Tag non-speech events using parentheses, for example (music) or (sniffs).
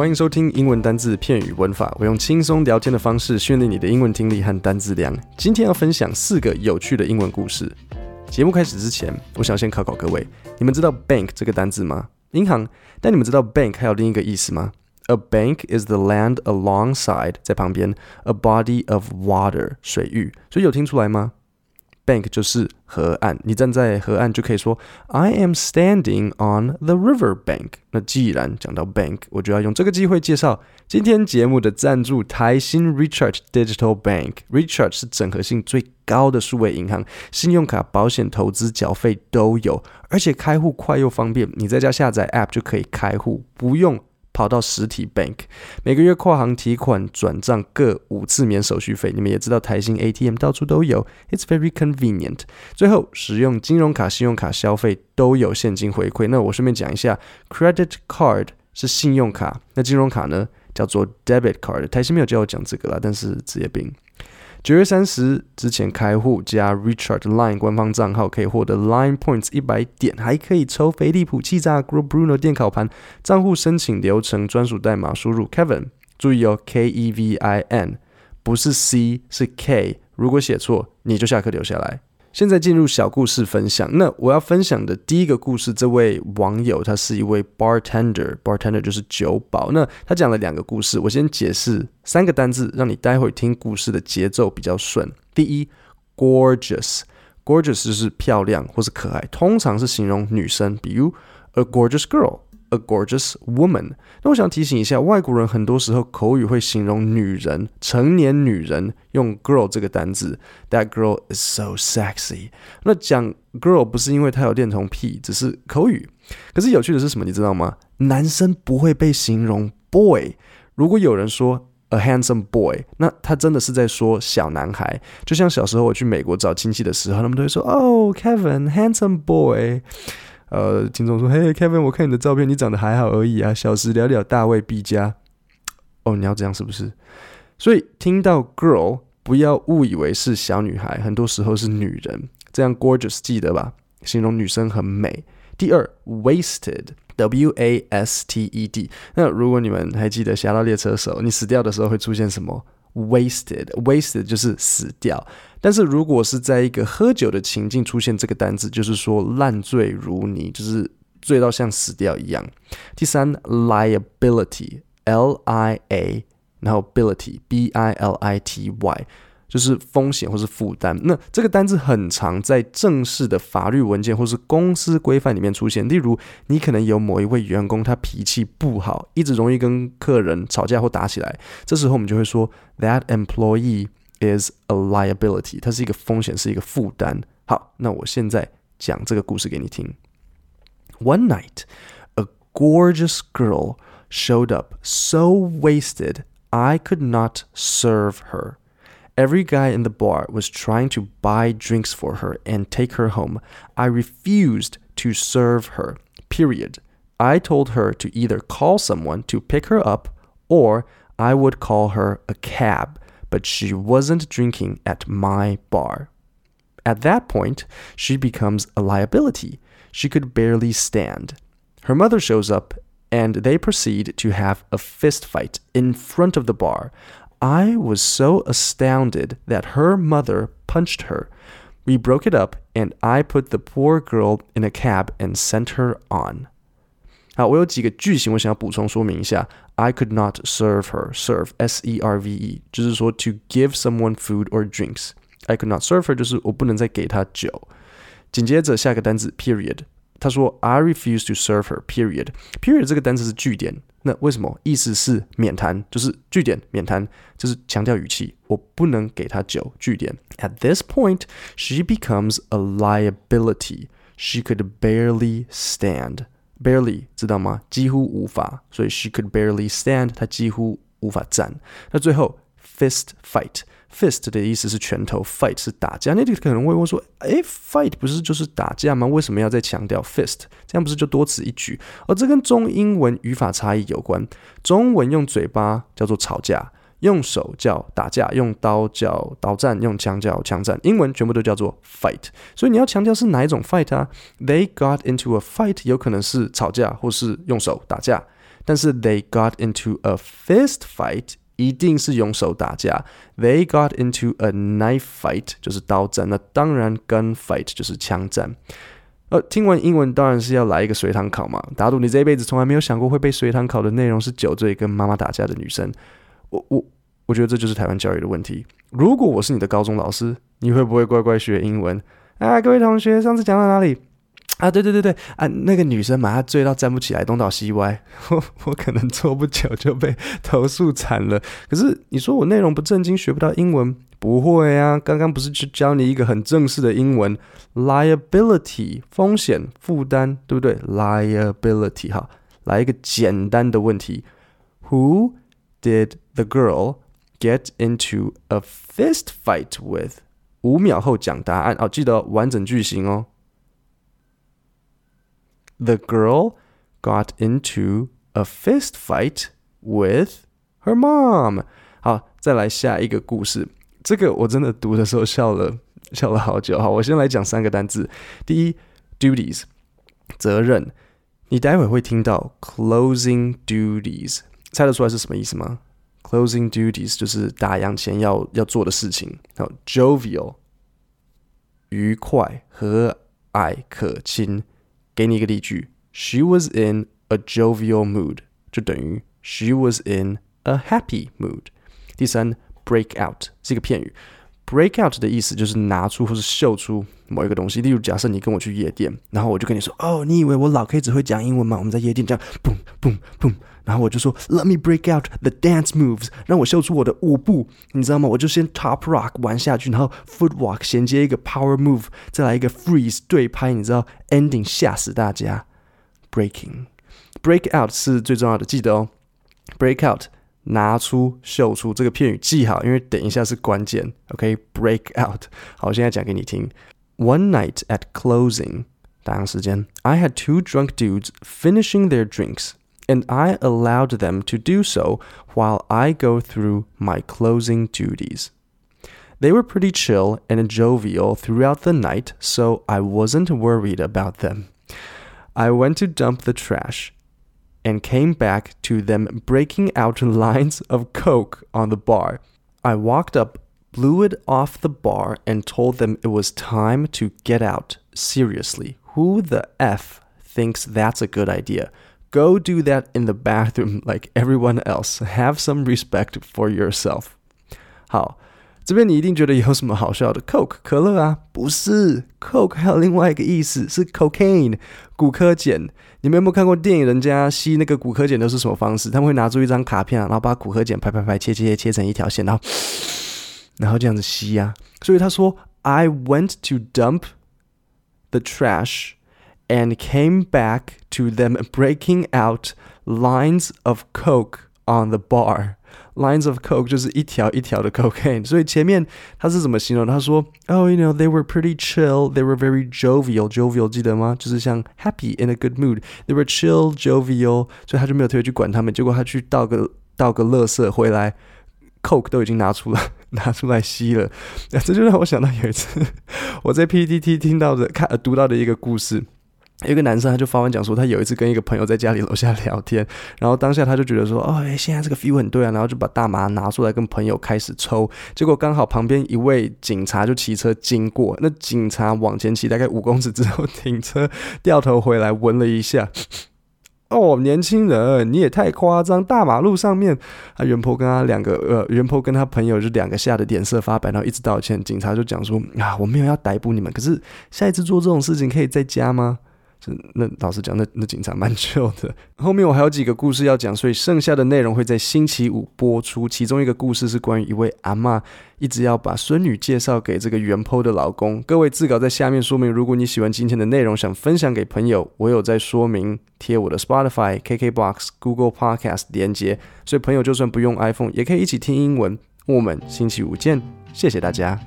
欢迎收听英文单字、片语、文法。我用轻松聊天的方式训练你的英文听力和单字量。今天要分享四个有趣的英文故事。节目开始之前，我想先考考各位：你们知道 bank 这个单字吗？银行。但你们知道 bank 还有另一个意思吗？A bank is the land alongside 在旁边 a body of water 水域。所以有听出来吗？Bank 就是河岸，你站在河岸就可以说 I am standing on the river bank。那既然讲到 bank，我就要用这个机会介绍今天节目的赞助台新 Recharge Digital Bank。Recharge 是整合性最高的数位银行，信用卡、保险、投资、缴费都有，而且开户快又方便，你在家下载 App 就可以开户，不用。跑到实体 bank，每个月跨行提款、转账各五次免手续费。你们也知道台新 ATM 到处都有，It's very convenient。最后，使用金融卡、信用卡消费都有现金回馈。那我顺便讲一下，credit card 是信用卡，那金融卡呢叫做 debit card。台新没有教我讲这个啦，但是职业病。九月三十之前开户加 Richard Line 官方账号可以获得 Line Points 一百点，还可以抽飞利浦气炸 GROBRUNO 电烤盘。账户申请流程专属代码输入 Kevin，注意哦，K E V I N，不是 C 是 K，如果写错你就下课留下来。现在进入小故事分享。那我要分享的第一个故事，这位网友他是一位 bartender，bartender 就是酒保。那他讲了两个故事，我先解释三个单字，让你待会听故事的节奏比较顺。第一，gorgeous，gorgeous 就是漂亮或是可爱，通常是形容女生，比如 a gorgeous girl。A gorgeous woman。那我想提醒一下，外国人很多时候口语会形容女人，成年女人用 girl 这个单字。That girl is so sexy。那讲 girl 不是因为她有恋童癖，只是口语。可是有趣的是什么？你知道吗？男生不会被形容 boy。如果有人说 a handsome boy，那他真的是在说小男孩。就像小时候我去美国找亲戚的时候，他们都会说：“Oh, Kevin, handsome boy。”呃，听众说：“嘿，Kevin，我看你的照片，你长得还好而已啊。小时了了，大卫毕加。哦，你要这样是不是？所以听到 girl，不要误以为是小女孩，很多时候是女人。这样 gorgeous 记得吧？形容女生很美。第二，wasted，W A S T E D。那如果你们还记得《侠盗猎车手》，你死掉的时候会出现什么？Wasted，wasted 就是死掉。但是如果是在一个喝酒的情境出现这个单字，就是说烂醉如泥，就是醉到像死掉一样。第三，liability，L I A，然后 ability b i l i t y。就是风险或是负担。那这个单字很常在正式的法律文件或是公司规范里面出现。例如，你可能有某一位员工，他脾气不好，一直容易跟客人吵架或打起来。这时候我们就会说，That employee is a liability。它是一个风险，是一个负担。好，那我现在讲这个故事给你听。One night, a gorgeous girl showed up, so wasted I could not serve her. Every guy in the bar was trying to buy drinks for her and take her home. I refused to serve her, period. I told her to either call someone to pick her up or I would call her a cab, but she wasn't drinking at my bar. At that point, she becomes a liability. She could barely stand. Her mother shows up and they proceed to have a fist fight in front of the bar. I was so astounded that her mother punched her. We broke it up, and I put the poor girl in a cab and sent her on. 好，我有几个句型，我想要补充说明一下。I could not serve her. Serve, S-E-R-V-E，就是说 to give someone food or drinks. I could not serve her，就是我不能再给她酒。紧接着下个单字，period。他说：“I refuse to serve her. Period. Period 这个单词是句点， 那为什么？意思是免谈，就是句点免谈，就是强调语气，我不能给他酒。句点。At this point, she becomes a liability. She could barely stand. Barely 知道吗？几乎无法，所以 she could barely stand，她几乎无法站。那最后 fist fight。” Fist 的意思是拳头，fight 是打架。那你可能会问说，诶，fight 不是就是打架吗？为什么要再强调 fist？这样不是就多此一举？而这跟中英文语法差异有关。中文用嘴巴叫做吵架，用手叫打架，用刀叫刀战，用枪叫枪战。英文全部都叫做 fight。所以你要强调是哪一种 fight 啊？They got into a fight，有可能是吵架，或是用手打架。但是 they got into a fist fight 一定是用手打架，they got into a knife fight 就是刀战，那当然 gun fight 就是枪战。呃，听完英文当然是要来一个随堂考嘛。打赌你这一辈子从来没有想过会被随堂考的内容是酒醉跟妈妈打架的女生。我我我觉得这就是台湾教育的问题。如果我是你的高中老师，你会不会乖乖学英文？啊，各位同学，上次讲到哪里？啊，对对对对，啊，那个女生嘛，她醉到站不起来，东倒西歪，我我可能做不久就被投诉惨了。可是你说我内容不正经，学不到英文？不会啊，刚刚不是去教你一个很正式的英文，liability 风险负担，对不对？liability 哈，来一个简单的问题，Who did the girl get into a fist fight with？五秒后讲答案哦，记得完整句型哦。The girl got into a fist fight with her mom。好，再来下一个故事。这个我真的读的时候笑了，笑了好久。好，我先来讲三个单字。第一，duties，责任。你待会会听到 closing duties，猜得出来是什么意思吗？closing duties 就是打烊前要要做的事情。好，jovial，愉快、和蔼可亲。给你一个例句：She was in a jovial mood，就等于 She was in a happy mood。第三。Break out 是一个片语，break out 的意思就是拿出或是秀出某一个东西。例如，假设你跟我去夜店，然后我就跟你说：“哦，你以为我老 K 只会讲英文吗？”我们在夜店这样，boom boom boom，然后我就说：“Let me break out the dance moves，让我秀出我的舞步，你知道吗？”我就先 top rock 玩下去，然后 footwork 衔接一个 power move，再来一个 freeze 对拍，你知道 ending 吓死大家。Breaking break out 是最重要的，记得哦，break out。拿出、秀出这个片语记好，因为等一下是关键。OK，break out。好，我现在讲给你听。One night at closing，打烊时间，I had two drunk dudes finishing their drinks, and I allowed them to do so while I go through my closing duties. They were pretty chill and jovial throughout the night, so I wasn't worried about them. I went to dump the trash. and came back to them breaking out (laughs) lines of coke on the bar. I walked up, blew it off the bar, and told them it was time to get out. Seriously, who the F thinks that's a good idea? Go do that in the bathroom (laughs) like everyone else. Have some respect for yourself. 好。这边你一定觉得有什么好笑的？Coke 可乐啊，不是，Coke 还有另外一个意思是 cocaine 古柯碱。你们有没有看过电影？人家吸那个古柯碱都是什么方式？他们会拿出一张卡片，然后把古柯碱拍拍拍切切切切成一条线，然后然后这样子吸啊。所以他说，I (sniffs) went to dump the trash and came back to them breaking out lines of Coke on the bar。Lines of coke 就是一条一条的 cocaine，所以前面他是怎么形容？他说，Oh, you know, they were pretty chill, they were very jovial. Jovial 记得吗？就是像 happy in a good mood. They were chill, jovial，所以他就没有特别去管他们。结果他去倒个倒个垃圾回来，coke 都已经拿出了拿出来吸了。这就让我想到有一次我在 (laughs) (laughs) PTT 听到的看读到的一个故事。 有一个男生，他就发文讲说，他有一次跟一个朋友在家里楼下聊天，然后当下他就觉得说，哦，哎，现在这个 feel 很对啊，然后就把大麻拿出来跟朋友开始抽，结果刚好旁边一位警察就骑车经过，那警察往前骑大概五公尺之后停车，掉头回来闻了一下，哦，年轻人，你也太夸张，大马路上面，他原坡跟他两个，呃，原坡跟他朋友就两个吓得脸色发白，然后一直道歉，警察就讲说，啊，我没有要逮捕你们，可是下一次做这种事情可以在家吗？那老实讲，那那警察蛮 (laughs) 糗的。后面我还有几个故事要讲，所以剩下的内容会在星期五播出。其中一个故事是关于一位阿嬷一直要把孙女介绍给这个原 po 的老公。各位自稿在下面说明，如果你喜欢今天的内容，想分享给朋友，我有在说明贴我的 Spotify、KKBox、Google Podcast 连接，所以朋友就算不用 iPhone 也可以一起听英文。我们星期五见，谢谢大家。